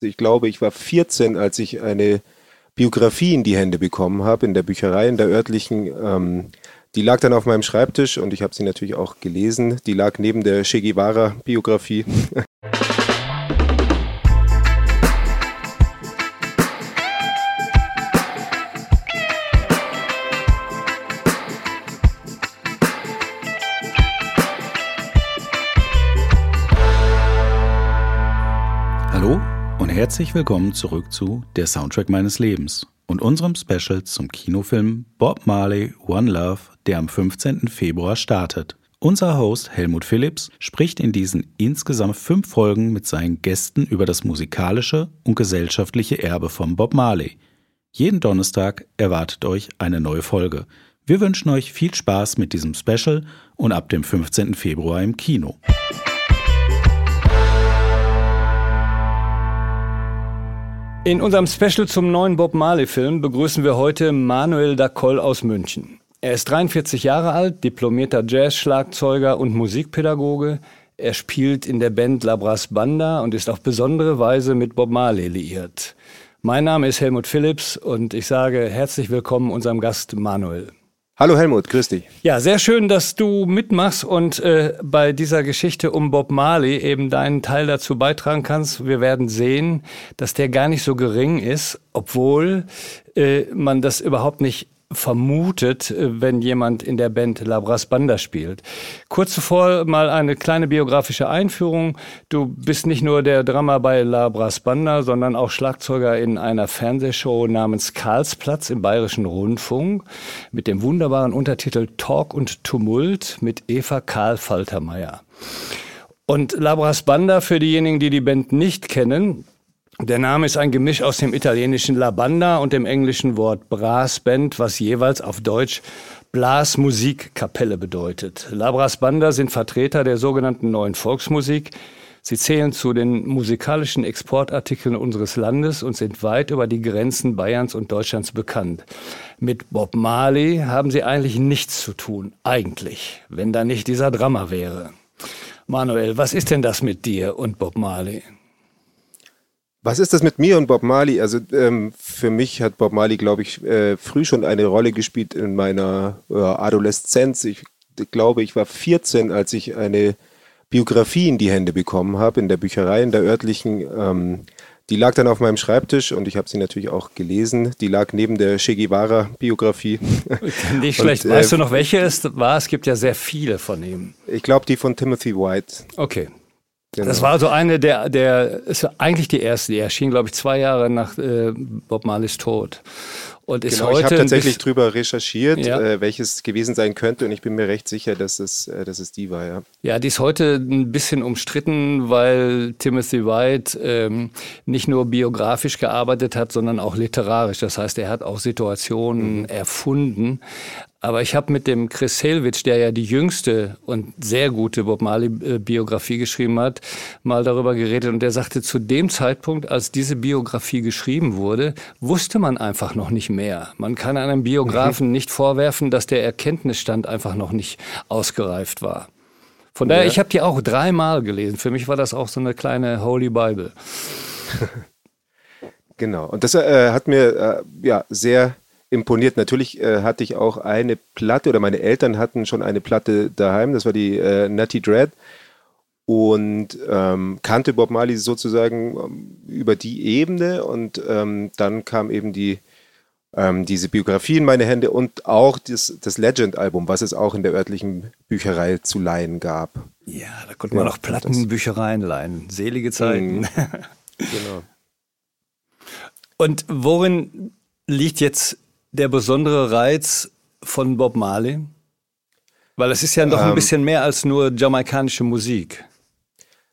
Ich glaube, ich war 14, als ich eine Biografie in die Hände bekommen habe in der Bücherei, in der örtlichen. Ähm, die lag dann auf meinem Schreibtisch und ich habe sie natürlich auch gelesen. Die lag neben der Che Guevara-Biografie. Herzlich willkommen zurück zu Der Soundtrack meines Lebens und unserem Special zum Kinofilm Bob Marley One Love, der am 15. Februar startet. Unser Host Helmut Phillips spricht in diesen insgesamt fünf Folgen mit seinen Gästen über das musikalische und gesellschaftliche Erbe von Bob Marley. Jeden Donnerstag erwartet euch eine neue Folge. Wir wünschen euch viel Spaß mit diesem Special und ab dem 15. Februar im Kino. In unserem Special zum neuen Bob Marley-Film begrüßen wir heute Manuel Dacoll aus München. Er ist 43 Jahre alt, diplomierter Jazz-Schlagzeuger und Musikpädagoge. Er spielt in der Band Labras Banda und ist auf besondere Weise mit Bob Marley liiert. Mein Name ist Helmut Phillips und ich sage herzlich willkommen unserem Gast Manuel. Hallo Helmut, grüß dich. Ja, sehr schön, dass du mitmachst und äh, bei dieser Geschichte um Bob Marley eben deinen Teil dazu beitragen kannst. Wir werden sehen, dass der gar nicht so gering ist, obwohl äh, man das überhaupt nicht vermutet, äh, wenn jemand in der Band Labras Banda spielt. Kurz zuvor mal eine kleine biografische Einführung. Du bist nicht nur der Drama bei Labras Banda, sondern auch Schlagzeuger in einer Fernsehshow namens Karlsplatz im Bayerischen Rundfunk mit dem wunderbaren Untertitel Talk und Tumult mit Eva Karl Faltermeier. Und Labras Banda, für diejenigen, die die Band nicht kennen, der Name ist ein Gemisch aus dem italienischen La Banda und dem englischen Wort Brassband, was jeweils auf Deutsch Blasmusikkapelle bedeutet. La Brass Banda sind Vertreter der sogenannten neuen Volksmusik. Sie zählen zu den musikalischen Exportartikeln unseres Landes und sind weit über die Grenzen Bayerns und Deutschlands bekannt. Mit Bob Marley haben sie eigentlich nichts zu tun, eigentlich, wenn da nicht dieser Drama wäre. Manuel, was ist denn das mit dir und Bob Marley? Was ist das mit mir und Bob Marley? Also ähm, für mich hat Bob Marley, glaube ich, äh, früh schon eine Rolle gespielt in meiner äh, Adoleszenz. Ich glaube, ich war 14, als ich eine Biografie in die Hände bekommen habe in der Bücherei, in der örtlichen. Ähm, die lag dann auf meinem Schreibtisch und ich habe sie natürlich auch gelesen. Die lag neben der Che Guevara-Biografie. Nicht schlecht. Und, äh, weißt du noch, welche es war? Es gibt ja sehr viele von ihm. Ich glaube, die von Timothy White. Okay. Genau. Das war also eine der, der ist eigentlich die erste, die erschien, glaube ich, zwei Jahre nach äh, Bob Marleys Tod. Und ist genau, heute ich habe tatsächlich drüber recherchiert, ja. äh, welches gewesen sein könnte und ich bin mir recht sicher, dass es, äh, dass es die war, ja. Ja, die ist heute ein bisschen umstritten, weil Timothy White ähm, nicht nur biografisch gearbeitet hat, sondern auch literarisch. Das heißt, er hat auch Situationen mhm. erfunden. Aber ich habe mit dem Chris Selwitsch, der ja die jüngste und sehr gute Bob Marley-Biografie geschrieben hat, mal darüber geredet. Und der sagte, zu dem Zeitpunkt, als diese Biografie geschrieben wurde, wusste man einfach noch nicht mehr. Man kann einem Biografen mhm. nicht vorwerfen, dass der Erkenntnisstand einfach noch nicht ausgereift war. Von daher, ja. ich habe die auch dreimal gelesen. Für mich war das auch so eine kleine Holy Bible. genau. Und das äh, hat mir äh, ja sehr imponiert. Natürlich äh, hatte ich auch eine Platte oder meine Eltern hatten schon eine Platte daheim. Das war die äh, Nutty Dread und ähm, kannte Bob Marley sozusagen ähm, über die Ebene und ähm, dann kam eben die ähm, diese Biografie in meine Hände und auch das, das Legend-Album, was es auch in der örtlichen Bücherei zu leihen gab. Ja, da konnte man ja, auch Plattenbüchereien leihen. Selige Zeiten. Mhm. genau. Und worin liegt jetzt der besondere Reiz von Bob Marley? Weil es ist ja doch ein ähm, bisschen mehr als nur jamaikanische Musik.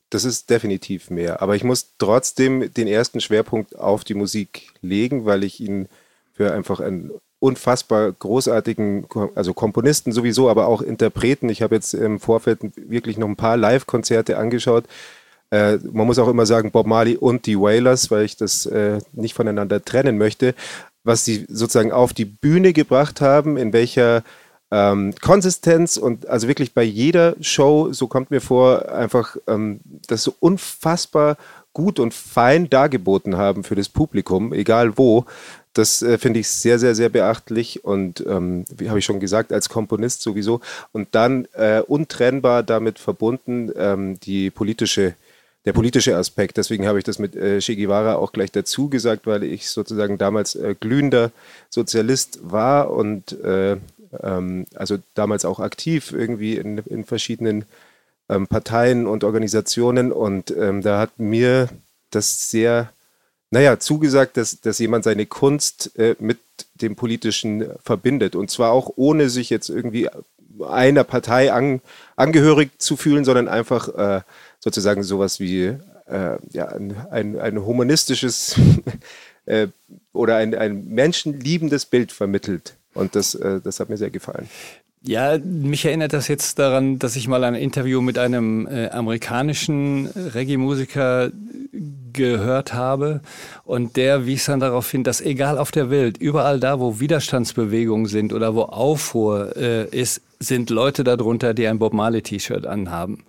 Das ist definitiv mehr. Aber ich muss trotzdem den ersten Schwerpunkt auf die Musik legen, weil ich ihn für einfach einen unfassbar großartigen, also Komponisten sowieso, aber auch Interpreten. Ich habe jetzt im Vorfeld wirklich noch ein paar Live-Konzerte angeschaut. Äh, man muss auch immer sagen, Bob Marley und die Wailers, weil ich das äh, nicht voneinander trennen möchte was sie sozusagen auf die Bühne gebracht haben, in welcher ähm, Konsistenz und also wirklich bei jeder Show, so kommt mir vor, einfach ähm, das so unfassbar gut und fein dargeboten haben für das Publikum, egal wo. Das äh, finde ich sehr, sehr, sehr beachtlich und ähm, wie habe ich schon gesagt, als Komponist sowieso. Und dann äh, untrennbar damit verbunden ähm, die politische der politische Aspekt. Deswegen habe ich das mit äh, Che Guevara auch gleich dazu gesagt, weil ich sozusagen damals äh, glühender Sozialist war und äh, ähm, also damals auch aktiv irgendwie in, in verschiedenen ähm, Parteien und Organisationen. Und ähm, da hat mir das sehr, naja, zugesagt, dass, dass jemand seine Kunst äh, mit dem Politischen verbindet. Und zwar auch ohne sich jetzt irgendwie einer Partei an, angehörig zu fühlen, sondern einfach äh, sozusagen sowas wie äh, ja, ein, ein, humanistisches äh, oder ein, ein menschenliebendes Bild vermittelt. Und das, äh, das hat mir sehr gefallen. Ja, mich erinnert das jetzt daran, dass ich mal ein Interview mit einem äh, amerikanischen Reggae-Musiker gehört habe und der wies dann darauf hin, dass egal auf der Welt, überall da, wo Widerstandsbewegungen sind oder wo Aufruhr äh, ist, sind Leute darunter, die ein Bob Marley T-Shirt anhaben.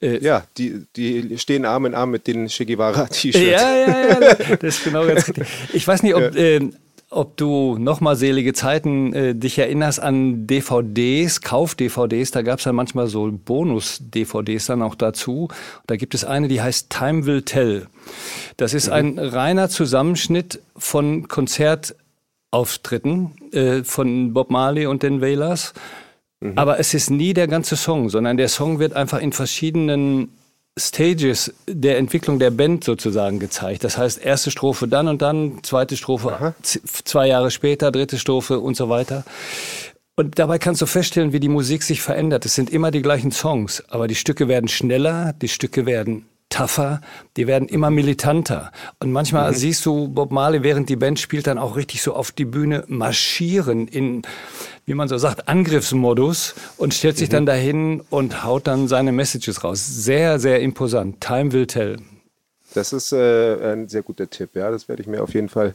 Äh, ja, die, die stehen Arm in Arm mit den Che Guevara T-Shirts. Ja, ja, ja, das ist genau ganz richtig. Ich weiß nicht, ob ja. äh, ob du nochmal selige Zeiten äh, dich erinnerst an DVDs, Kauf-DVDs. Da gab es dann manchmal so Bonus-DVDs dann auch dazu. Da gibt es eine, die heißt Time Will Tell. Das ist mhm. ein reiner Zusammenschnitt von Konzertauftritten äh, von Bob Marley und den Wailers. Mhm. Aber es ist nie der ganze Song, sondern der Song wird einfach in verschiedenen Stages der Entwicklung der Band sozusagen gezeigt. Das heißt, erste Strophe dann und dann, zweite Strophe zwei Jahre später, dritte Strophe und so weiter. Und dabei kannst du feststellen, wie die Musik sich verändert. Es sind immer die gleichen Songs, aber die Stücke werden schneller, die Stücke werden tougher, die werden immer militanter. Und manchmal mhm. siehst du Bob Marley, während die Band spielt, dann auch richtig so auf die Bühne marschieren in, wie man so sagt, Angriffsmodus und stellt sich mhm. dann dahin und haut dann seine Messages raus. Sehr, sehr imposant. Time will tell. Das ist äh, ein sehr guter Tipp, ja. Das werde ich mir auf jeden Fall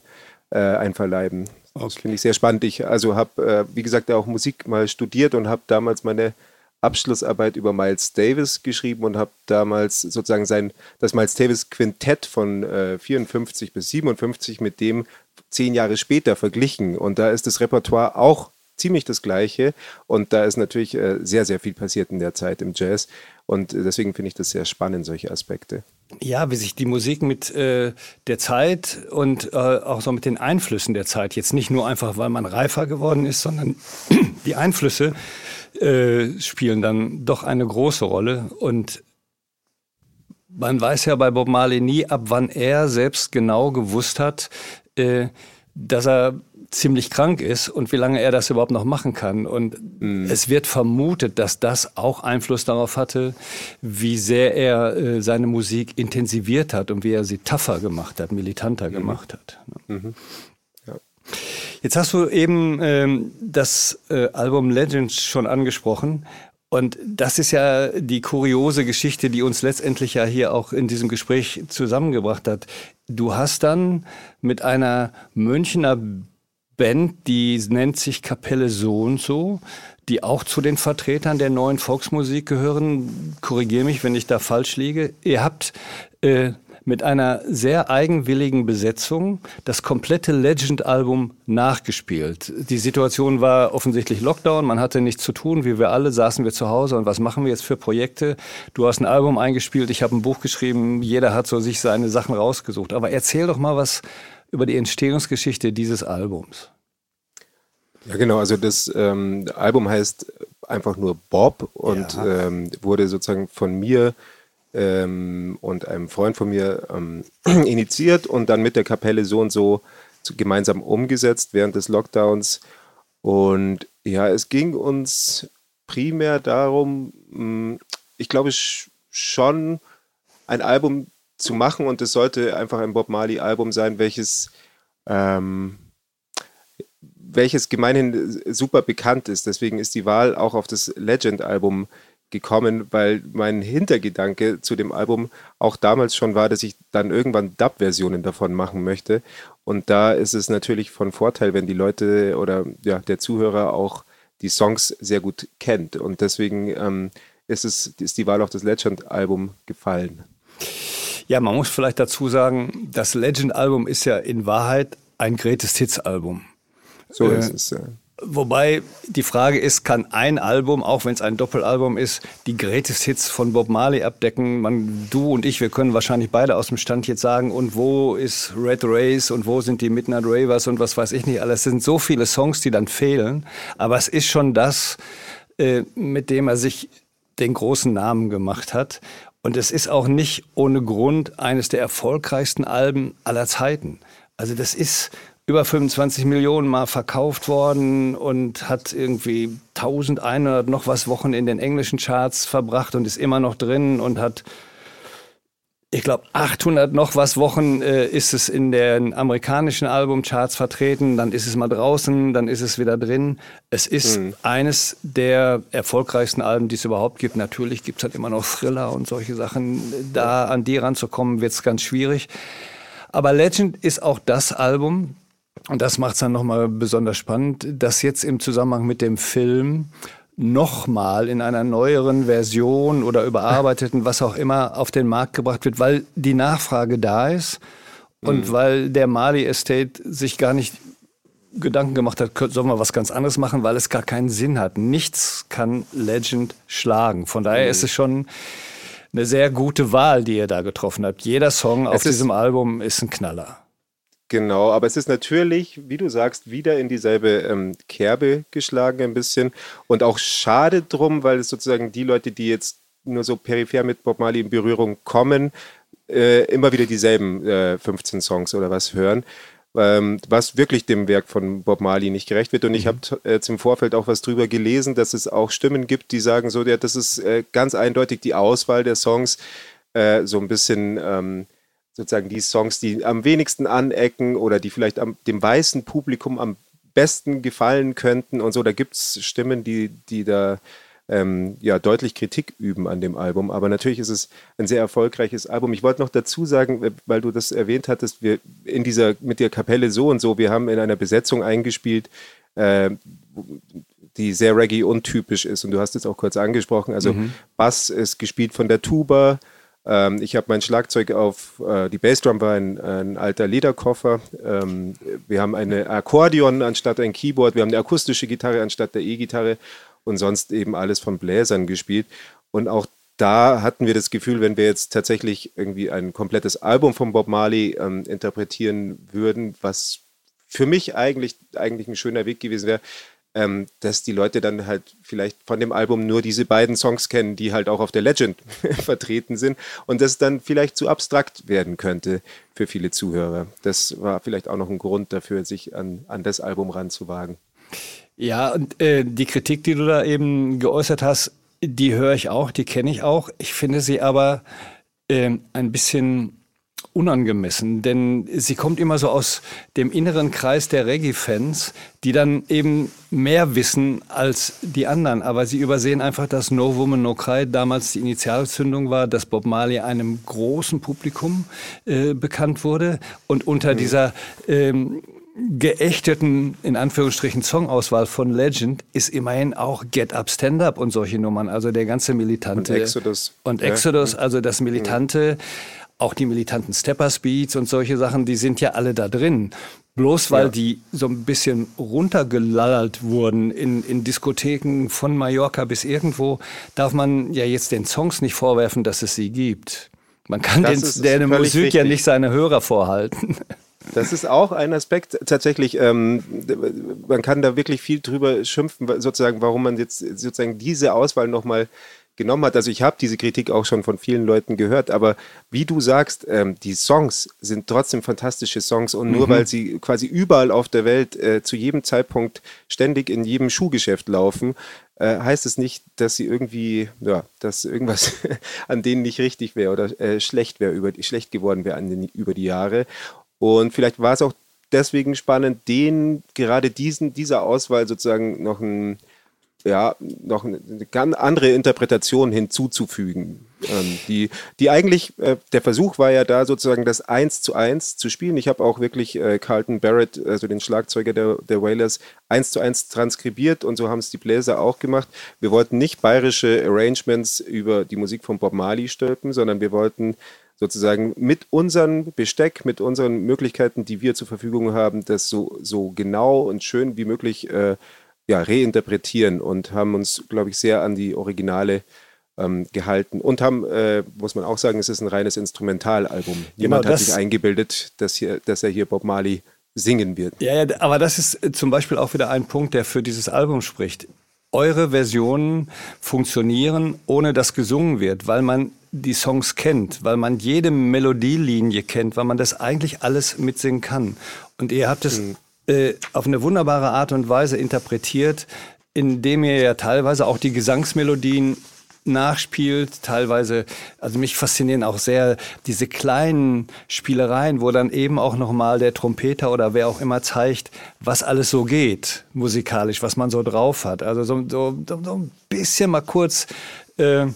äh, einverleiben. Okay. Das finde ich sehr spannend. Ich also habe, äh, wie gesagt, auch Musik mal studiert und habe damals meine Abschlussarbeit über Miles Davis geschrieben und habe damals sozusagen sein, das Miles Davis Quintett von äh, 54 bis 57 mit dem zehn Jahre später verglichen. Und da ist das Repertoire auch ziemlich das gleiche. Und da ist natürlich äh, sehr, sehr viel passiert in der Zeit im Jazz. Und deswegen finde ich das sehr spannend, solche Aspekte. Ja, wie sich die Musik mit äh, der Zeit und äh, auch so mit den Einflüssen der Zeit, jetzt nicht nur einfach, weil man reifer geworden ist, sondern die Einflüsse äh, spielen dann doch eine große Rolle. Und man weiß ja bei Bob Marley nie, ab wann er selbst genau gewusst hat, äh, dass er ziemlich krank ist und wie lange er das überhaupt noch machen kann. Und mhm. es wird vermutet, dass das auch Einfluss darauf hatte, wie sehr er äh, seine Musik intensiviert hat und wie er sie tougher gemacht hat, militanter mhm. gemacht hat. Mhm. Jetzt hast du eben ähm, das äh, Album Legends schon angesprochen. Und das ist ja die kuriose Geschichte, die uns letztendlich ja hier auch in diesem Gespräch zusammengebracht hat. Du hast dann mit einer Münchner Band, die nennt sich Kapelle so und so, die auch zu den Vertretern der neuen Volksmusik gehören. Korrigiere mich, wenn ich da falsch liege. Ihr habt äh, mit einer sehr eigenwilligen Besetzung das komplette Legend-Album nachgespielt. Die Situation war offensichtlich Lockdown, man hatte nichts zu tun, wie wir alle saßen wir zu Hause und was machen wir jetzt für Projekte? Du hast ein Album eingespielt, ich habe ein Buch geschrieben, jeder hat so sich seine Sachen rausgesucht. Aber erzähl doch mal was über die Entstehungsgeschichte dieses Albums. Ja, genau. Also das ähm, Album heißt einfach nur Bob und ja. ähm, wurde sozusagen von mir ähm, und einem Freund von mir ähm, initiiert und dann mit der Kapelle so und so gemeinsam umgesetzt während des Lockdowns. Und ja, es ging uns primär darum, hm, ich glaube schon ein Album zu machen und es sollte einfach ein Bob Marley Album sein, welches ähm, welches gemeinhin super bekannt ist. Deswegen ist die Wahl auch auf das Legend Album gekommen, weil mein Hintergedanke zu dem Album auch damals schon war, dass ich dann irgendwann Dub-Versionen davon machen möchte. Und da ist es natürlich von Vorteil, wenn die Leute oder ja, der Zuhörer auch die Songs sehr gut kennt. Und deswegen ähm, ist, es, ist die Wahl auf das Legend-Album gefallen. Ja, man muss vielleicht dazu sagen, das Legend-Album ist ja in Wahrheit ein Greatest Hits-Album. So äh, ist es, ja. Wobei die Frage ist, kann ein Album, auch wenn es ein Doppelalbum ist, die Greatest Hits von Bob Marley abdecken? Man, du und ich, wir können wahrscheinlich beide aus dem Stand jetzt sagen, und wo ist Red Race und wo sind die Midnight Ravers und was weiß ich nicht alles. Es sind so viele Songs, die dann fehlen. Aber es ist schon das, äh, mit dem er sich den großen Namen gemacht hat. Und es ist auch nicht ohne Grund eines der erfolgreichsten Alben aller Zeiten. Also das ist über 25 Millionen Mal verkauft worden und hat irgendwie 1100 noch was Wochen in den englischen Charts verbracht und ist immer noch drin und hat, ich glaube, 800 noch was Wochen äh, ist es in den amerikanischen Albumcharts vertreten, dann ist es mal draußen, dann ist es wieder drin. Es ist mhm. eines der erfolgreichsten Alben, die es überhaupt gibt. Natürlich gibt es halt immer noch Thriller und solche Sachen. Da an die ranzukommen, wird es ganz schwierig. Aber Legend ist auch das Album, und das macht es dann nochmal besonders spannend, dass jetzt im Zusammenhang mit dem Film nochmal in einer neueren Version oder überarbeiteten, was auch immer, auf den Markt gebracht wird, weil die Nachfrage da ist und mhm. weil der Mali Estate sich gar nicht Gedanken gemacht hat, sollen wir was ganz anderes machen, weil es gar keinen Sinn hat. Nichts kann Legend schlagen. Von daher mhm. ist es schon eine sehr gute Wahl, die ihr da getroffen habt. Jeder Song auf diesem Album ist ein Knaller. Genau, aber es ist natürlich, wie du sagst, wieder in dieselbe ähm, Kerbe geschlagen ein bisschen und auch schade drum, weil es sozusagen die Leute, die jetzt nur so peripher mit Bob Marley in Berührung kommen, äh, immer wieder dieselben äh, 15 Songs oder was hören, ähm, was wirklich dem Werk von Bob Marley nicht gerecht wird. Und ich mhm. habe jetzt im Vorfeld auch was drüber gelesen, dass es auch Stimmen gibt, die sagen so, ja, das ist äh, ganz eindeutig die Auswahl der Songs äh, so ein bisschen... Ähm, sozusagen die Songs, die am wenigsten anecken oder die vielleicht am, dem weißen Publikum am besten gefallen könnten und so. Da gibt es Stimmen, die, die da ähm, ja, deutlich Kritik üben an dem Album. Aber natürlich ist es ein sehr erfolgreiches Album. Ich wollte noch dazu sagen, weil du das erwähnt hattest, wir in dieser, mit der Kapelle so und so, wir haben in einer Besetzung eingespielt, äh, die sehr Reggae-untypisch ist. Und du hast es auch kurz angesprochen. Also mhm. Bass ist gespielt von der Tuba, ähm, ich habe mein Schlagzeug auf, äh, die Bassdrum war ein, ein alter Lederkoffer. Ähm, wir haben eine Akkordeon anstatt ein Keyboard. Wir haben eine akustische Gitarre anstatt der E-Gitarre und sonst eben alles von Bläsern gespielt. Und auch da hatten wir das Gefühl, wenn wir jetzt tatsächlich irgendwie ein komplettes Album von Bob Marley ähm, interpretieren würden, was für mich eigentlich, eigentlich ein schöner Weg gewesen wäre, ähm, dass die Leute dann halt vielleicht von dem Album nur diese beiden Songs kennen, die halt auch auf der Legend vertreten sind und das dann vielleicht zu abstrakt werden könnte für viele Zuhörer. Das war vielleicht auch noch ein Grund dafür, sich an, an das Album ranzuwagen. Ja, und äh, die Kritik, die du da eben geäußert hast, die höre ich auch, die kenne ich auch. Ich finde sie aber äh, ein bisschen unangemessen, denn sie kommt immer so aus dem inneren Kreis der Reggae-Fans, die dann eben mehr wissen als die anderen. Aber sie übersehen einfach, dass No Woman No Cry damals die Initialzündung war, dass Bob Marley einem großen Publikum äh, bekannt wurde und unter mhm. dieser ähm, geächteten, in Anführungsstrichen, Songauswahl von Legend ist immerhin auch Get Up, Stand Up und solche Nummern. Also der ganze militante. Und Exodus. Und Exodus, also das militante. Mhm auch die militanten Stepper-Speeds und solche Sachen, die sind ja alle da drin. Bloß weil ja. die so ein bisschen runtergelallert wurden in, in Diskotheken von Mallorca bis irgendwo, darf man ja jetzt den Songs nicht vorwerfen, dass es sie gibt. Man kann den, der Musik richtig. ja nicht seine Hörer vorhalten. Das ist auch ein Aspekt tatsächlich. Ähm, man kann da wirklich viel drüber schimpfen, sozusagen, warum man jetzt sozusagen diese Auswahl nochmal genommen hat. Also ich habe diese Kritik auch schon von vielen Leuten gehört, aber wie du sagst, ähm, die Songs sind trotzdem fantastische Songs und nur mhm. weil sie quasi überall auf der Welt äh, zu jedem Zeitpunkt ständig in jedem Schuhgeschäft laufen, äh, heißt es nicht, dass sie irgendwie, ja, dass irgendwas an denen nicht richtig wäre oder äh, schlecht wäre, über schlecht geworden wäre über die Jahre. Und vielleicht war es auch deswegen spannend, den gerade diesen dieser Auswahl sozusagen noch ein ja, noch eine ganz andere Interpretation hinzuzufügen. Ähm, die, die eigentlich, äh, der Versuch war ja da sozusagen das Eins zu Eins zu spielen. Ich habe auch wirklich äh, Carlton Barrett, also den Schlagzeuger der, der Wailers, eins zu eins transkribiert und so haben es die Bläser auch gemacht. Wir wollten nicht bayerische Arrangements über die Musik von Bob Marley stülpen, sondern wir wollten sozusagen mit unserem Besteck, mit unseren Möglichkeiten, die wir zur Verfügung haben, das so, so genau und schön wie möglich äh, ja, reinterpretieren und haben uns, glaube ich, sehr an die Originale ähm, gehalten und haben, äh, muss man auch sagen, es ist ein reines Instrumentalalbum. Genau, Jemand hat sich eingebildet, dass, hier, dass er hier Bob Marley singen wird. Ja, ja, aber das ist äh, zum Beispiel auch wieder ein Punkt, der für dieses Album spricht. Eure Versionen funktionieren, ohne dass gesungen wird, weil man die Songs kennt, weil man jede Melodielinie kennt, weil man das eigentlich alles mitsingen kann. Und ihr habt es mhm. Äh, auf eine wunderbare Art und Weise interpretiert, indem ihr ja teilweise auch die Gesangsmelodien nachspielt, teilweise, also mich faszinieren auch sehr diese kleinen Spielereien, wo dann eben auch nochmal der Trompeter oder wer auch immer zeigt, was alles so geht, musikalisch, was man so drauf hat. Also so, so, so ein bisschen mal kurz äh, mhm.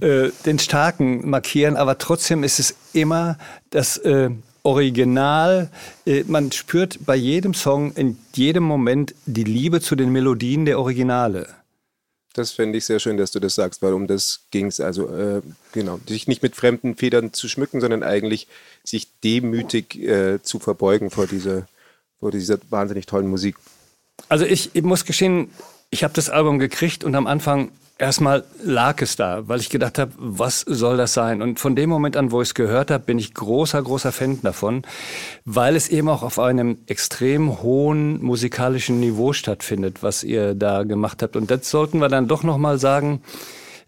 äh, den Starken markieren, aber trotzdem ist es immer das äh, Original. Äh, man spürt bei jedem Song in jedem Moment die Liebe zu den Melodien der Originale. Das fände ich sehr schön, dass du das sagst, weil um das ging es. Also, äh, genau, sich nicht mit fremden Federn zu schmücken, sondern eigentlich sich demütig äh, zu verbeugen vor dieser, vor dieser wahnsinnig tollen Musik. Also, ich, ich muss gestehen, ich habe das Album gekriegt und am Anfang Erstmal lag es da, weil ich gedacht habe, was soll das sein? Und von dem Moment an, wo ich es gehört habe, bin ich großer, großer Fan davon, weil es eben auch auf einem extrem hohen musikalischen Niveau stattfindet, was ihr da gemacht habt. Und das sollten wir dann doch nochmal sagen,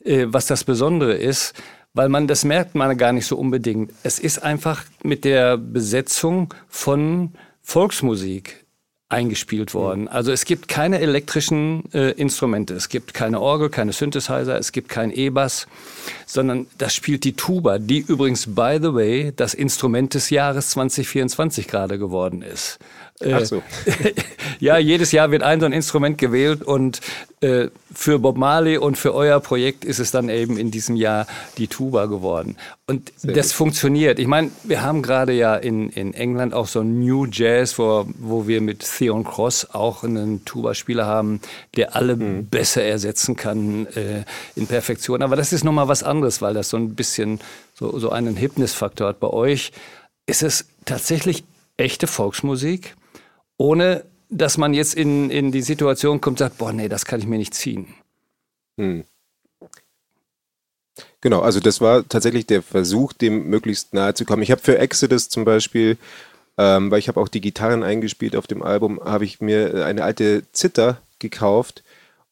äh, was das Besondere ist, weil man, das merkt man gar nicht so unbedingt. Es ist einfach mit der Besetzung von Volksmusik eingespielt worden. Also es gibt keine elektrischen äh, Instrumente, es gibt keine Orgel, keine Synthesizer, es gibt kein E-Bass, sondern das spielt die Tuba, die übrigens, by the way, das Instrument des Jahres 2024 gerade geworden ist. Äh, Ach so. ja, jedes Jahr wird ein so ein Instrument gewählt und äh, für Bob Marley und für euer Projekt ist es dann eben in diesem Jahr die Tuba geworden. Und Sehr das gut. funktioniert. Ich meine, wir haben gerade ja in, in England auch so ein New Jazz, wo, wo wir mit Theon Cross auch einen Tuba-Spieler haben, der alle mhm. besser ersetzen kann äh, in Perfektion. Aber das ist nochmal was anderes, weil das so ein bisschen so, so einen Hypnisfaktor hat. Bei euch ist es tatsächlich echte Volksmusik ohne dass man jetzt in, in die Situation kommt und sagt, boah, nee, das kann ich mir nicht ziehen. Hm. Genau, also das war tatsächlich der Versuch, dem möglichst nahe zu kommen. Ich habe für Exodus zum Beispiel, ähm, weil ich habe auch die Gitarren eingespielt auf dem Album, habe ich mir eine alte Zither gekauft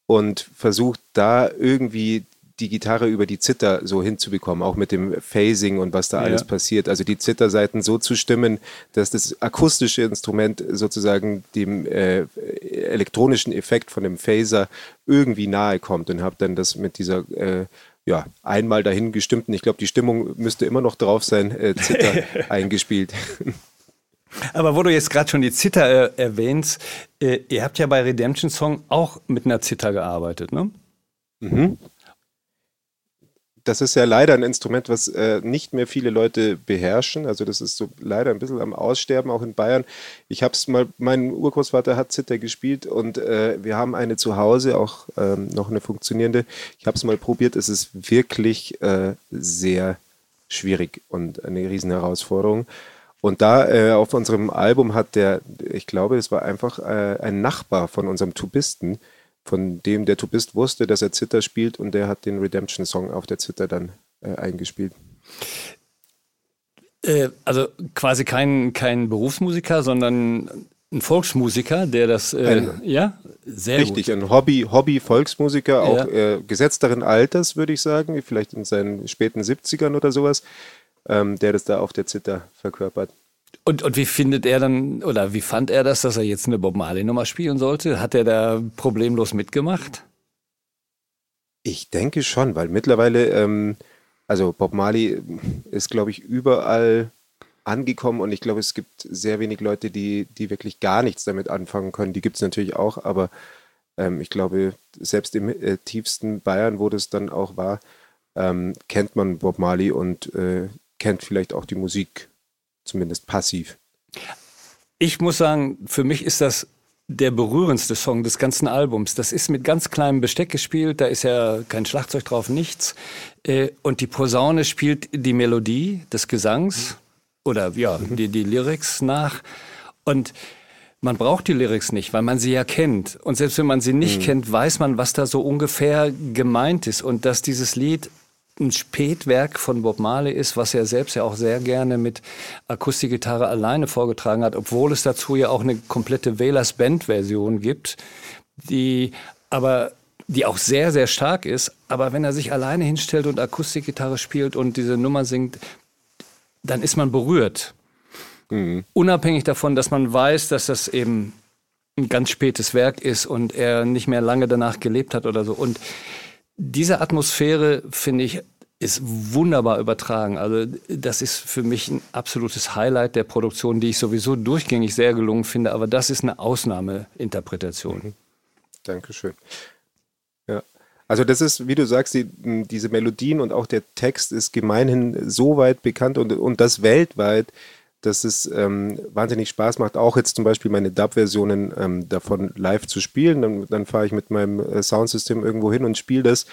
und versucht da irgendwie die Gitarre über die Zither so hinzubekommen, auch mit dem Phasing und was da ja. alles passiert. Also die Zitherseiten so zu stimmen, dass das akustische Instrument sozusagen dem äh, elektronischen Effekt von dem Phaser irgendwie nahe kommt und habe dann das mit dieser äh, ja, einmal dahin gestimmten, ich glaube, die Stimmung müsste immer noch drauf sein, äh, Zither eingespielt. Aber wo du jetzt gerade schon die Zither äh, erwähnst, äh, ihr habt ja bei Redemption Song auch mit einer Zither gearbeitet, ne? Mhm das ist ja leider ein Instrument, was äh, nicht mehr viele Leute beherrschen. Also das ist so leider ein bisschen am Aussterben, auch in Bayern. Ich habe es mal, mein Urgroßvater hat Zither gespielt und äh, wir haben eine zu Hause, auch ähm, noch eine funktionierende. Ich habe es mal probiert, es ist wirklich äh, sehr schwierig und eine riesen Herausforderung. Und da äh, auf unserem Album hat der, ich glaube, es war einfach äh, ein Nachbar von unserem Tubisten, von dem der Tubist wusste, dass er Zither spielt und der hat den Redemption-Song auf der Zither dann äh, eingespielt. Äh, also quasi kein, kein Berufsmusiker, sondern ein Volksmusiker, der das, äh, ein, ja, sehr Richtig, gut. ein Hobby, Hobby-Volksmusiker, auch ja. äh, gesetzteren Alters, würde ich sagen, vielleicht in seinen späten 70ern oder sowas, ähm, der das da auf der Zither verkörpert. Und, und wie findet er dann, oder wie fand er das, dass er jetzt eine Bob Marley-Nummer spielen sollte? Hat er da problemlos mitgemacht? Ich denke schon, weil mittlerweile, ähm, also Bob Marley ist, glaube ich, überall angekommen und ich glaube, es gibt sehr wenig Leute, die, die wirklich gar nichts damit anfangen können. Die gibt es natürlich auch, aber ähm, ich glaube, selbst im äh, tiefsten Bayern, wo das dann auch war, ähm, kennt man Bob Marley und äh, kennt vielleicht auch die Musik zumindest passiv. Ich muss sagen, für mich ist das der berührendste Song des ganzen Albums. Das ist mit ganz kleinem Besteck gespielt, da ist ja kein Schlagzeug drauf, nichts. Äh, und die Posaune spielt die Melodie des Gesangs oder ja, die, die Lyrics nach. Und man braucht die Lyrics nicht, weil man sie ja kennt. Und selbst wenn man sie nicht mhm. kennt, weiß man, was da so ungefähr gemeint ist. Und dass dieses Lied ein Spätwerk von Bob Marley ist, was er selbst ja auch sehr gerne mit Akustikgitarre alleine vorgetragen hat, obwohl es dazu ja auch eine komplette Wählers Band Version gibt, die aber die auch sehr sehr stark ist, aber wenn er sich alleine hinstellt und Akustikgitarre spielt und diese Nummer singt, dann ist man berührt. Mhm. Unabhängig davon, dass man weiß, dass das eben ein ganz spätes Werk ist und er nicht mehr lange danach gelebt hat oder so und diese Atmosphäre, finde ich, ist wunderbar übertragen. Also das ist für mich ein absolutes Highlight der Produktion, die ich sowieso durchgängig sehr gelungen finde. Aber das ist eine Ausnahmeinterpretation. Mhm. Dankeschön. Ja. Also das ist, wie du sagst, die, diese Melodien und auch der Text ist gemeinhin so weit bekannt und, und das weltweit, dass es ähm, wahnsinnig Spaß macht, auch jetzt zum Beispiel meine Dub-Versionen ähm, davon live zu spielen. Dann, dann fahre ich mit meinem äh, Soundsystem irgendwo hin und spiele das.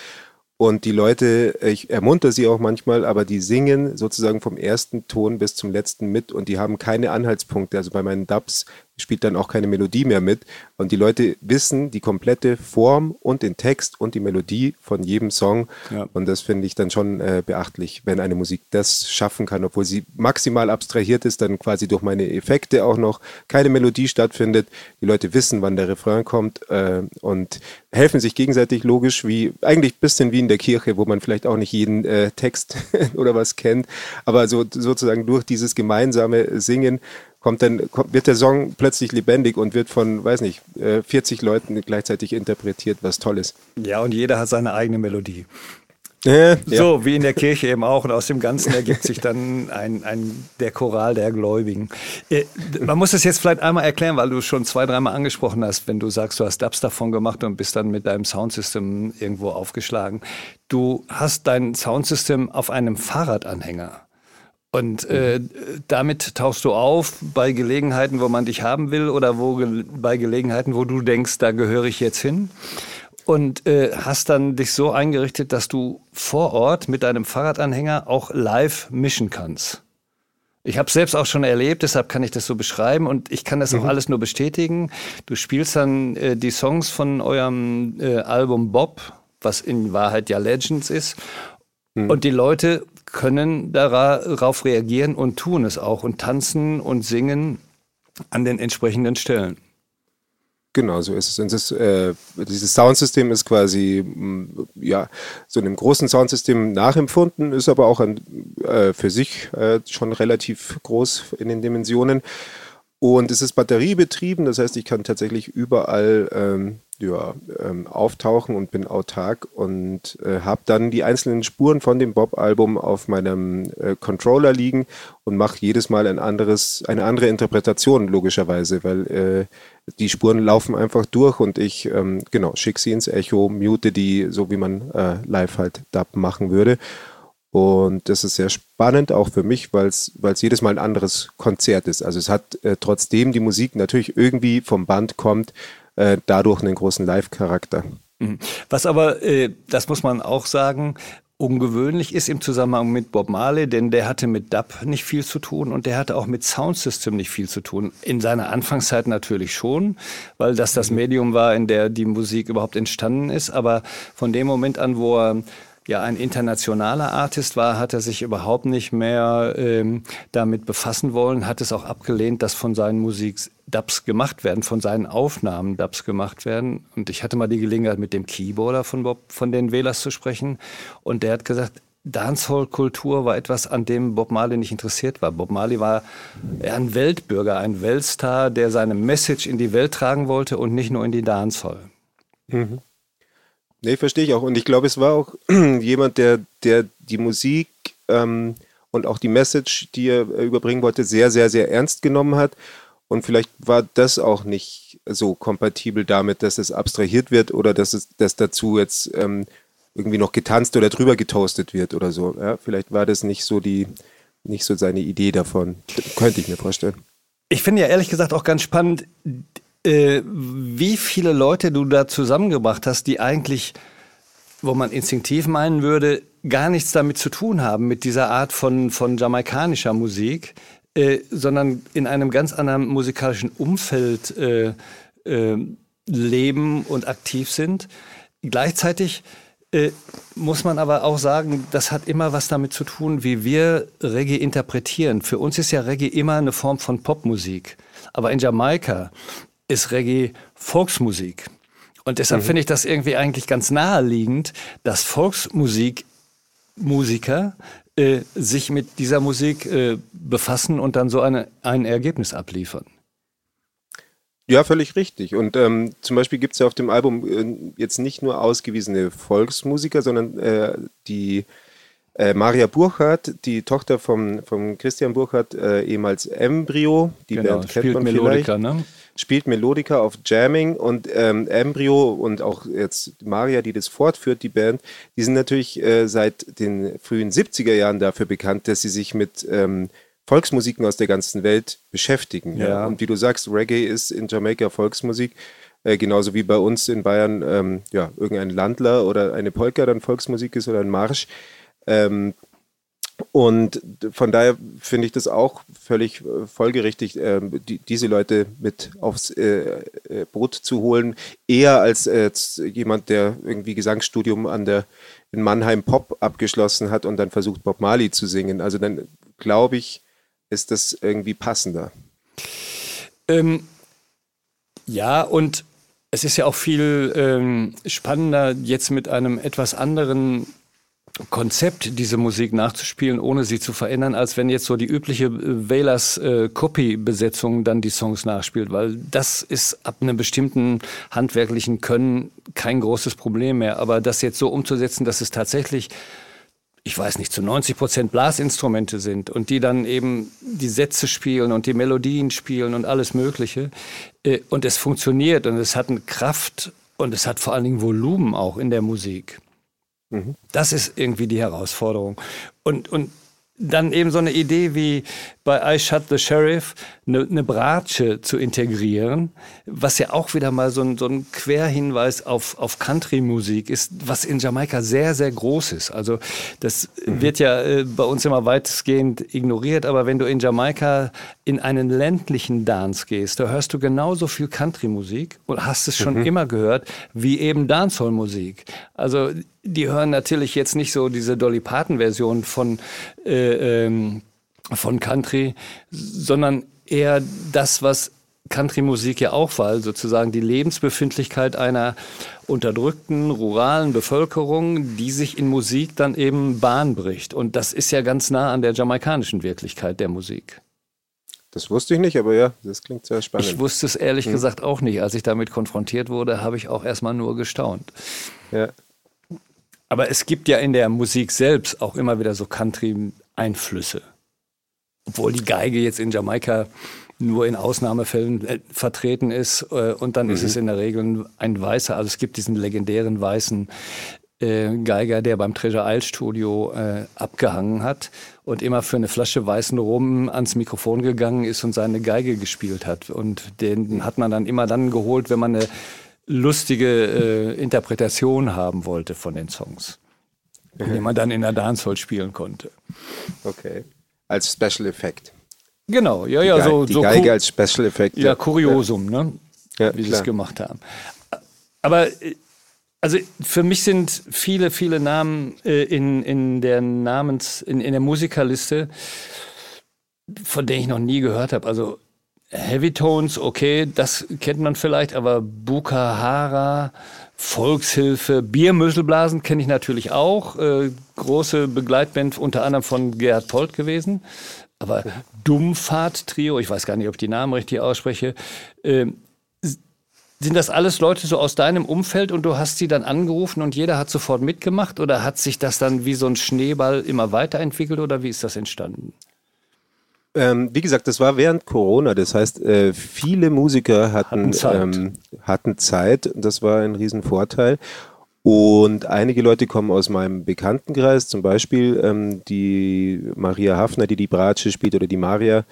Und die Leute, ich ermunter sie auch manchmal, aber die singen sozusagen vom ersten Ton bis zum letzten mit und die haben keine Anhaltspunkte. Also bei meinen Dubs spielt dann auch keine Melodie mehr mit. Und die Leute wissen die komplette Form und den Text und die Melodie von jedem Song. Ja. Und das finde ich dann schon äh, beachtlich, wenn eine Musik das schaffen kann, obwohl sie maximal abstrahiert ist, dann quasi durch meine Effekte auch noch keine Melodie stattfindet. Die Leute wissen, wann der Refrain kommt äh, und helfen sich gegenseitig logisch, wie eigentlich ein bisschen wie in der Kirche, wo man vielleicht auch nicht jeden äh, Text oder was kennt, aber so sozusagen durch dieses gemeinsame Singen kommt dann, kommt, wird der Song plötzlich lebendig und wird von, weiß nicht, 40 äh, Leuten gleichzeitig interpretiert, was toll ist. Ja, und jeder hat seine eigene Melodie. Äh, so, ja. wie in der Kirche eben auch. Und aus dem Ganzen ergibt sich dann ein, ein, der Choral der Gläubigen. Äh, man muss es jetzt vielleicht einmal erklären, weil du schon zwei, dreimal angesprochen hast, wenn du sagst, du hast Dubs davon gemacht und bist dann mit deinem Soundsystem irgendwo aufgeschlagen. Du hast dein Soundsystem auf einem Fahrradanhänger. Und äh, damit tauchst du auf bei Gelegenheiten, wo man dich haben will oder wo, bei Gelegenheiten, wo du denkst, da gehöre ich jetzt hin. Und äh, hast dann dich so eingerichtet, dass du vor Ort mit deinem Fahrradanhänger auch live mischen kannst. Ich habe es selbst auch schon erlebt, deshalb kann ich das so beschreiben und ich kann das mhm. auch alles nur bestätigen. Du spielst dann äh, die Songs von eurem äh, Album Bob, was in Wahrheit ja Legends ist. Mhm. Und die Leute können darauf reagieren und tun es auch und tanzen und singen an den entsprechenden Stellen. Genau, so ist es. Und das, äh, dieses Soundsystem ist quasi mm, ja so einem großen Soundsystem nachempfunden, ist aber auch an, äh, für sich äh, schon relativ groß in den Dimensionen. Und es ist batteriebetrieben, das heißt, ich kann tatsächlich überall ähm, ja, ähm, auftauchen und bin autark und äh, habe dann die einzelnen Spuren von dem Bob-Album auf meinem äh, Controller liegen und mache jedes Mal ein anderes, eine andere Interpretation, logischerweise, weil äh, die Spuren laufen einfach durch und ich ähm, genau schicke sie ins Echo, mute die, so wie man äh, live halt Dub machen würde. Und das ist sehr spannend, auch für mich, weil es jedes Mal ein anderes Konzert ist. Also es hat äh, trotzdem die Musik natürlich irgendwie vom Band kommt, äh, dadurch einen großen Live-Charakter. Mhm. Was aber, äh, das muss man auch sagen, ungewöhnlich ist im Zusammenhang mit Bob Marley, denn der hatte mit Dub nicht viel zu tun und der hatte auch mit Soundsystem nicht viel zu tun. In seiner Anfangszeit natürlich schon, weil das das mhm. Medium war, in der die Musik überhaupt entstanden ist. Aber von dem Moment an, wo er ja ein internationaler Artist war, hat er sich überhaupt nicht mehr ähm, damit befassen wollen, hat es auch abgelehnt, dass von seinen Musik Dubs gemacht werden, von seinen Aufnahmen Dubs gemacht werden. Und ich hatte mal die Gelegenheit, mit dem Keyboarder von Bob, von den Wählers zu sprechen. Und der hat gesagt, Dancehall-Kultur war etwas, an dem Bob Marley nicht interessiert war. Bob Marley war ein Weltbürger, ein Weltstar, der seine Message in die Welt tragen wollte und nicht nur in die Dancehall. Mhm. Nee, verstehe ich auch. Und ich glaube, es war auch jemand, der, der die Musik ähm, und auch die Message, die er äh, überbringen wollte, sehr, sehr, sehr ernst genommen hat. Und vielleicht war das auch nicht so kompatibel damit, dass es abstrahiert wird oder dass es dass dazu jetzt ähm, irgendwie noch getanzt oder drüber getoastet wird oder so. Ja, vielleicht war das nicht so die, nicht so seine Idee davon. Könnte ich mir vorstellen. Ich finde ja ehrlich gesagt auch ganz spannend, äh, wie viele Leute du da zusammengebracht hast, die eigentlich, wo man instinktiv meinen würde, gar nichts damit zu tun haben, mit dieser Art von, von jamaikanischer Musik, äh, sondern in einem ganz anderen musikalischen Umfeld äh, äh, leben und aktiv sind. Gleichzeitig äh, muss man aber auch sagen, das hat immer was damit zu tun, wie wir Reggae interpretieren. Für uns ist ja Reggae immer eine Form von Popmusik. Aber in Jamaika ist Reggae Volksmusik. Und deshalb mhm. finde ich das irgendwie eigentlich ganz naheliegend, dass Volksmusik Musiker äh, sich mit dieser Musik äh, befassen und dann so eine, ein Ergebnis abliefern. Ja, völlig richtig. Und ähm, zum Beispiel gibt es ja auf dem Album äh, jetzt nicht nur ausgewiesene Volksmusiker, sondern äh, die äh, Maria Burchardt, die Tochter von vom Christian Burchardt, äh, ehemals Embryo, die genau, Band kennt man vielleicht. Ne? Spielt Melodica auf Jamming und ähm, Embryo und auch jetzt Maria, die das fortführt, die Band, die sind natürlich äh, seit den frühen 70er Jahren dafür bekannt, dass sie sich mit ähm, Volksmusiken aus der ganzen Welt beschäftigen. Ja. ja. Und wie du sagst, Reggae ist in Jamaika Volksmusik, äh, genauso wie bei uns in Bayern ähm, ja, irgendein Landler oder eine Polka dann Volksmusik ist oder ein Marsch. Ähm, und von daher finde ich das auch völlig äh, folgerichtig, äh, die, diese Leute mit aufs äh, äh Boot zu holen, eher als jemand, der irgendwie Gesangsstudium an der in Mannheim Pop abgeschlossen hat und dann versucht Bob Marley zu singen. Also dann glaube ich, ist das irgendwie passender. Ähm, ja, und es ist ja auch viel ähm, spannender, jetzt mit einem etwas anderen Konzept, diese Musik nachzuspielen, ohne sie zu verändern, als wenn jetzt so die übliche äh, Wählers äh, Copy-Besetzung dann die Songs nachspielt, weil das ist ab einem bestimmten handwerklichen Können kein großes Problem mehr. Aber das jetzt so umzusetzen, dass es tatsächlich ich weiß nicht, zu 90 Prozent Blasinstrumente sind und die dann eben die Sätze spielen und die Melodien spielen und alles Mögliche. Äh, und es funktioniert und es hat eine Kraft und es hat vor allen Dingen Volumen auch in der Musik. Mhm. Das ist irgendwie die Herausforderung. Und, und dann eben so eine Idee wie bei I Shut the Sheriff eine, eine Bratsche zu integrieren, was ja auch wieder mal so ein, so ein Querhinweis auf, auf Country-Musik ist, was in Jamaika sehr, sehr groß ist. Also das mhm. wird ja äh, bei uns immer weitestgehend ignoriert, aber wenn du in Jamaika in einen ländlichen Dance gehst, da hörst du genauso viel Country-Musik und hast es schon mhm. immer gehört, wie eben Dancehall-Musik. Also die hören natürlich jetzt nicht so diese Dolly Parton-Version von, äh, ähm, von Country, sondern eher das, was Country-Musik ja auch war, sozusagen die Lebensbefindlichkeit einer unterdrückten ruralen Bevölkerung, die sich in Musik dann eben Bahn bricht. Und das ist ja ganz nah an der jamaikanischen Wirklichkeit der Musik. Das wusste ich nicht, aber ja, das klingt sehr spannend. Ich wusste es ehrlich hm. gesagt auch nicht. Als ich damit konfrontiert wurde, habe ich auch erstmal nur gestaunt. Ja. Aber es gibt ja in der Musik selbst auch immer wieder so Country-Einflüsse. Obwohl die Geige jetzt in Jamaika nur in Ausnahmefällen äh, vertreten ist äh, und dann mhm. ist es in der Regel ein weißer, also es gibt diesen legendären weißen äh, Geiger, der beim Treasure Isle Studio äh, abgehangen hat und immer für eine Flasche weißen Rum ans Mikrofon gegangen ist und seine Geige gespielt hat. Und den hat man dann immer dann geholt, wenn man eine lustige äh, Interpretation haben wollte von den Songs, die man dann in der Dancehall spielen konnte. Okay, als Special Effekt. Genau, ja, ja, so die so Geige als Special Effekt. Ja, Kuriosum, ne? Ja, wie sie es gemacht haben. Aber also für mich sind viele, viele Namen äh, in, in der Namens, in, in der Musikerliste, von denen ich noch nie gehört habe. Also Heavy Tones, okay, das kennt man vielleicht, aber Bukahara, Volkshilfe, Biermüsselblasen kenne ich natürlich auch. Äh, große Begleitband unter anderem von Gerhard Polt gewesen. Aber Dummfahrt-Trio, ich weiß gar nicht, ob ich die Namen richtig ausspreche. Äh, sind das alles Leute so aus deinem Umfeld und du hast sie dann angerufen und jeder hat sofort mitgemacht oder hat sich das dann wie so ein Schneeball immer weiterentwickelt oder wie ist das entstanden? Ähm, wie gesagt, das war während Corona. Das heißt, äh, viele Musiker hatten, hatten Zeit. Ähm, hatten Zeit. Das war ein Riesenvorteil. Und einige Leute kommen aus meinem Bekanntenkreis, zum Beispiel ähm, die Maria Hafner, die die Bratsche spielt, oder die Maria,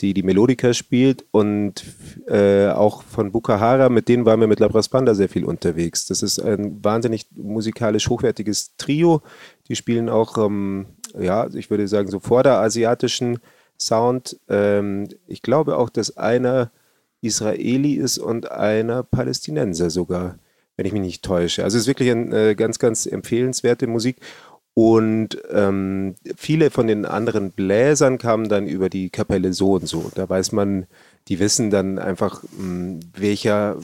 die die Melodika spielt und äh, auch von Bukahara, mit denen waren wir mit Labras Banda sehr viel unterwegs. Das ist ein wahnsinnig musikalisch hochwertiges Trio. Die spielen auch, ähm, ja, ich würde sagen, so vor der asiatischen Sound. Ähm, ich glaube auch, dass einer Israeli ist und einer Palästinenser sogar, wenn ich mich nicht täusche. Also es ist wirklich eine äh, ganz, ganz empfehlenswerte Musik. Und ähm, viele von den anderen Bläsern kamen dann über die Kapelle so und so. Da weiß man, die wissen dann einfach, mh, hm, welcher,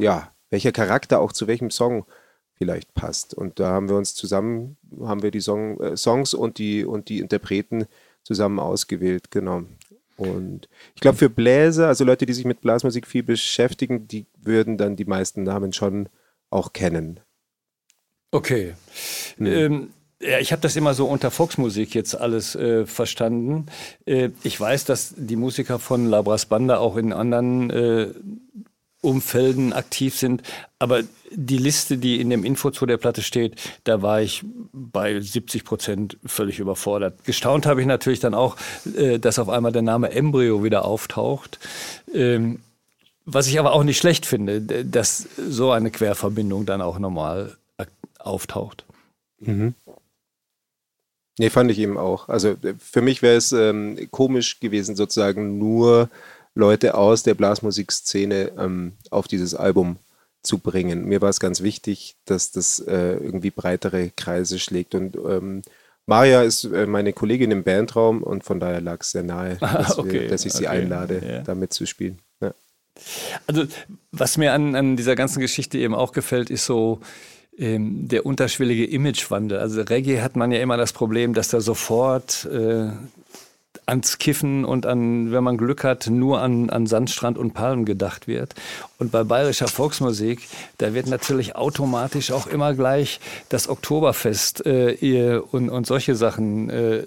ja, welcher Charakter auch zu welchem Song vielleicht passt. Und da haben wir uns zusammen, haben wir die Song, äh, Songs und die, und die Interpreten zusammen ausgewählt, genau. Und ich glaube, für Bläser, also Leute, die sich mit Blasmusik viel beschäftigen, die würden dann die meisten Namen schon auch kennen. Okay. Mhm. Ähm, ja, ich habe das immer so unter Volksmusik jetzt alles äh, verstanden. Äh, ich weiß, dass die Musiker von Labras Banda auch in anderen äh, Umfelden aktiv sind. Aber die Liste, die in dem Info zu der Platte steht, da war ich bei 70 Prozent völlig überfordert. Gestaunt habe ich natürlich dann auch, äh, dass auf einmal der Name Embryo wieder auftaucht. Ähm, was ich aber auch nicht schlecht finde, dass so eine Querverbindung dann auch normal auftaucht. Mhm. Nee, fand ich eben auch. Also für mich wäre es ähm, komisch gewesen, sozusagen nur Leute aus der Blasmusikszene ähm, auf dieses Album zu bringen. Mir war es ganz wichtig, dass das äh, irgendwie breitere Kreise schlägt. Und ähm, Maria ist äh, meine Kollegin im Bandraum und von daher lag es sehr nahe, dass, okay, wir, dass ich sie okay, einlade, ja. da mitzuspielen. Ja. Also, was mir an, an dieser ganzen Geschichte eben auch gefällt, ist so, ähm, der unterschwellige Imagewandel. Also Reggae hat man ja immer das Problem, dass da sofort äh, ans Kiffen und an, wenn man Glück hat, nur an, an Sandstrand und Palmen gedacht wird. Und bei bayerischer Volksmusik, da wird natürlich automatisch auch immer gleich das Oktoberfest äh, und, und solche Sachen äh,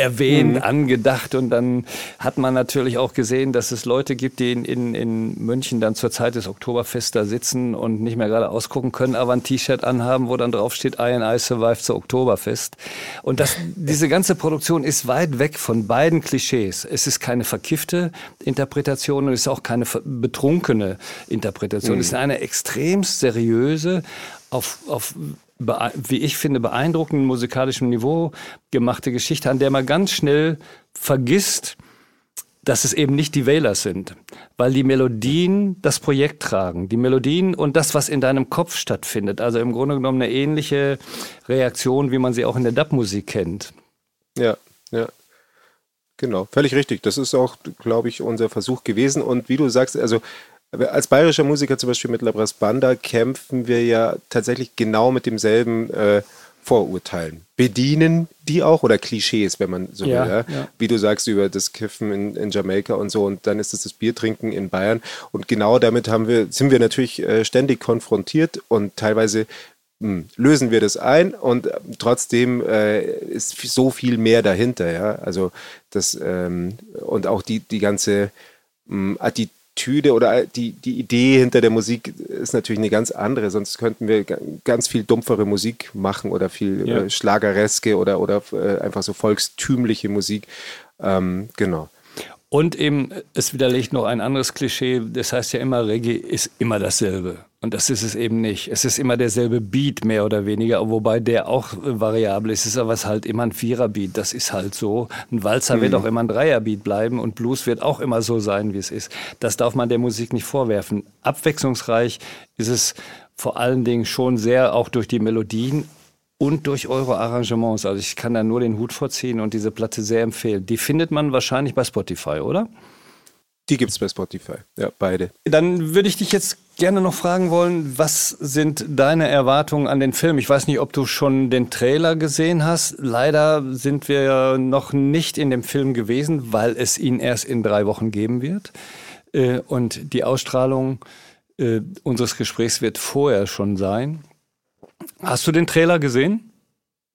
erwähnt, mhm. angedacht und dann hat man natürlich auch gesehen, dass es Leute gibt, die in, in, in München dann zur Zeit des Oktoberfests da sitzen und nicht mehr gerade ausgucken können, aber ein T-Shirt anhaben, wo dann drauf steht, I and I survived zur Oktoberfest. Und das, diese ganze Produktion ist weit weg von beiden Klischees. Es ist keine verkiffte Interpretation und es ist auch keine betrunkene Interpretation. Mhm. Es ist eine extremst seriöse, auf, auf wie ich finde, beeindruckenden musikalischen Niveau gemachte Geschichte, an der man ganz schnell vergisst, dass es eben nicht die Wähler sind, weil die Melodien das Projekt tragen. Die Melodien und das, was in deinem Kopf stattfindet. Also im Grunde genommen eine ähnliche Reaktion, wie man sie auch in der Dub-Musik kennt. Ja, ja. Genau, völlig richtig. Das ist auch, glaube ich, unser Versuch gewesen. Und wie du sagst, also als bayerischer Musiker zum Beispiel mit Labras Banda kämpfen wir ja tatsächlich genau mit demselben äh, Vorurteilen. Bedienen die auch oder Klischees, wenn man so ja, will. Ja? Ja. Wie du sagst über das Kiffen in, in Jamaika und so und dann ist es das Biertrinken in Bayern. Und genau damit haben wir, sind wir natürlich äh, ständig konfrontiert und teilweise mh, hm, lösen wir das ein und äh, trotzdem äh, ist so viel mehr dahinter. Ja? Also das ähm, und auch die, die ganze mh, hm, Attitüde Attitüde oder die, die Idee hinter der Musik ist natürlich eine ganz andere. Sonst könnten wir ganz viel dumpfere Musik machen oder viel ja. äh, Schlagereske oder, oder äh, einfach so volkstümliche Musik. Ähm, genau. Und eben, es widerlegt noch ein anderes Klischee, das heißt ja immer, Reggae ist immer dasselbe. Und das ist es eben nicht. Es ist immer derselbe Beat, mehr oder weniger, wobei der auch variabel ist. Es ist aber halt immer ein Viererbeat. Das ist halt so. Ein Walzer mhm. wird auch immer ein Dreierbeat bleiben und Blues wird auch immer so sein, wie es ist. Das darf man der Musik nicht vorwerfen. Abwechslungsreich ist es vor allen Dingen schon sehr auch durch die Melodien, und durch eure Arrangements. Also ich kann da nur den Hut vorziehen und diese Platte sehr empfehlen. Die findet man wahrscheinlich bei Spotify, oder? Die gibt es bei Spotify, ja, beide. Dann würde ich dich jetzt gerne noch fragen wollen, was sind deine Erwartungen an den Film? Ich weiß nicht, ob du schon den Trailer gesehen hast. Leider sind wir noch nicht in dem Film gewesen, weil es ihn erst in drei Wochen geben wird. Äh, und die Ausstrahlung äh, unseres Gesprächs wird vorher schon sein. Hast du den Trailer gesehen?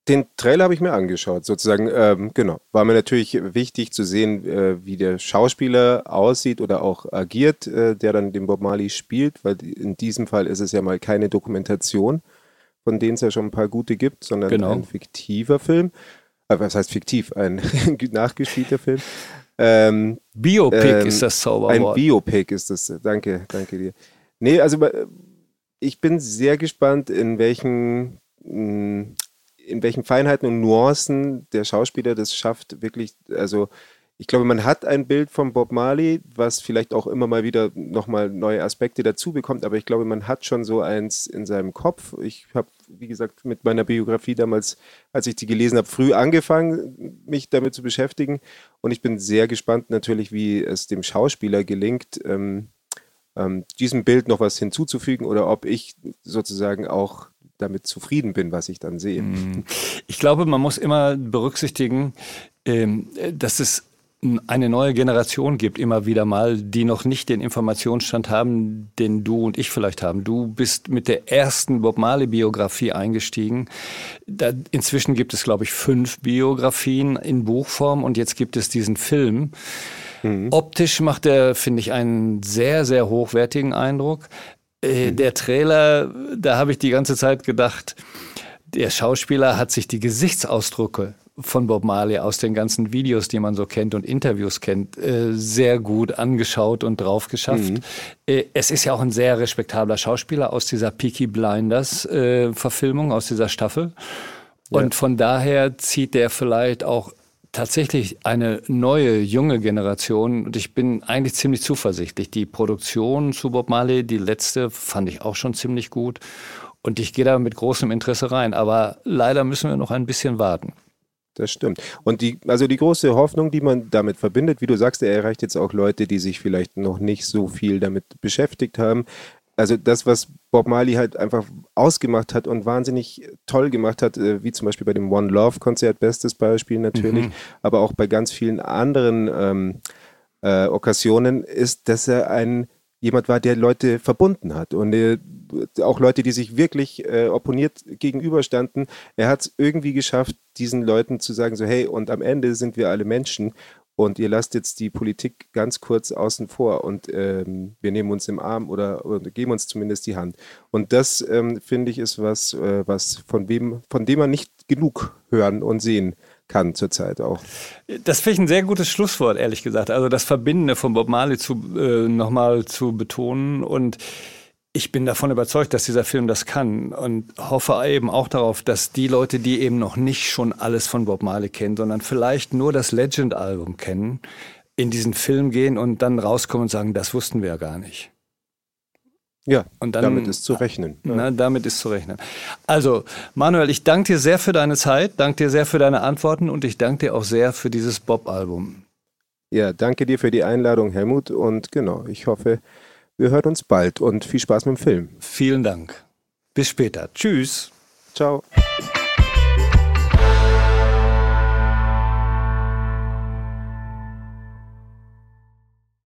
Den Trailer habe ich mir angeschaut, sozusagen. Ähm, genau. War mir natürlich wichtig zu sehen, äh, wie der Schauspieler aussieht oder auch agiert, äh, der dann den Bob Marley spielt, weil in diesem Fall ist es ja mal keine Dokumentation, von denen es ja schon ein paar gute gibt, sondern genau. ein fiktiver Film. Äh, was heißt fiktiv? Ein nachgespielter Film. Ähm, Biopic ähm, ist das Zauberwort. Ein Biopic ist das. Danke, danke dir. Nee, also ich bin sehr gespannt, in welchen, mm, in welchen Feinheiten und Nuancen der Schauspieler das schafft, wirklich, also ich glaube, man hat ein Bild von Bob Marley, was vielleicht auch immer mal wieder nochmal neue Aspekte dazu bekommt, aber ich glaube, man hat schon so eins in seinem Kopf. Ich habe, wie gesagt, mit meiner Biografie damals, als ich die gelesen habe, früh angefangen, mich damit zu beschäftigen. Und ich bin sehr gespannt natürlich, wie es dem Schauspieler gelingt, ähm, ähm, diesem Bild noch was hinzuzufügen oder ob ich sozusagen auch damit zufrieden bin, was ich dann sehe. Mhm. Ich glaube, man muss immer berücksichtigen, ähm, dass es eine neue Generation gibt, immer wieder mal, die noch nicht den Informationsstand haben, den du und ich vielleicht haben. Du bist mit der ersten Bob Marley-Biografie eingestiegen. Da, inzwischen gibt es, glaube ich, fünf Biografien in Buchform und jetzt gibt es diesen Film. Mhm. Optisch macht er, finde ich, einen sehr, sehr hochwertigen Eindruck. Äh. Der Trailer, da habe ich die ganze Zeit gedacht, der Schauspieler hat sich die Gesichtsausdrücke von Bob Marley aus den ganzen Videos, die man so kennt und Interviews kennt, äh, sehr gut angeschaut und drauf geschafft. Mhm. Äh, es ist ja auch ein sehr respektabler Schauspieler aus dieser Peaky Blinders äh, Verfilmung, aus dieser Staffel. Ja. Und von daher zieht der vielleicht auch tatsächlich eine neue, junge Generation und ich bin eigentlich ziemlich zuversichtlich. Die Produktion zu Bob Marley, die letzte, fand ich auch schon ziemlich gut und ich gehe da mit großem Interesse rein. Aber leider müssen wir noch ein bisschen warten. Das stimmt. Und die, also die große Hoffnung, die man damit verbindet, wie du sagst, er erreicht jetzt auch Leute, die sich vielleicht noch nicht so viel damit beschäftigt haben. Also das, was Bob Marley halt einfach ausgemacht hat und wahnsinnig toll gemacht hat, äh, wie zum Beispiel bei dem One Love Konzert, bestes Beispiel natürlich, mhm. aber auch bei ganz vielen anderen ähm, äh, Okkasionen, ist, dass er ein jemand war, der Leute verbunden hat und äh, auch Leute, die sich wirklich äh, opponiert gegenüberstanden. Er hat es irgendwie geschafft, diesen Leuten zu sagen, so hey, und am Ende sind wir alle Menschen und ihr lasst jetzt die Politik ganz kurz außen vor und ähm, wir nehmen uns im Arm oder, oder, geben uns zumindest die Hand. Und das, ähm, finde ich, ist was, äh, was von wem, von dem man nicht genug hören und sehen kann zurzeit auch. Das finde ich ein sehr gutes Schlusswort, ehrlich gesagt. Also das Verbindende von Bob Marley zu, äh, nochmal zu betonen und ich bin davon überzeugt, dass dieser Film das kann und hoffe eben auch darauf, dass die Leute, die eben noch nicht schon alles von Bob Marley kennen, sondern vielleicht nur das Legend-Album kennen, in diesen Film gehen und dann rauskommen und sagen, das wussten wir ja gar nicht. Ja, und dann, damit ist zu rechnen. Na, damit ist zu rechnen. Also, Manuel, ich danke dir sehr für deine Zeit, danke dir sehr für deine Antworten und ich danke dir auch sehr für dieses Bob-Album. Ja, danke dir für die Einladung, Helmut. Und genau, ich hoffe, wir hören uns bald und viel Spaß mit dem Film. Vielen Dank. Bis später. Tschüss. Ciao.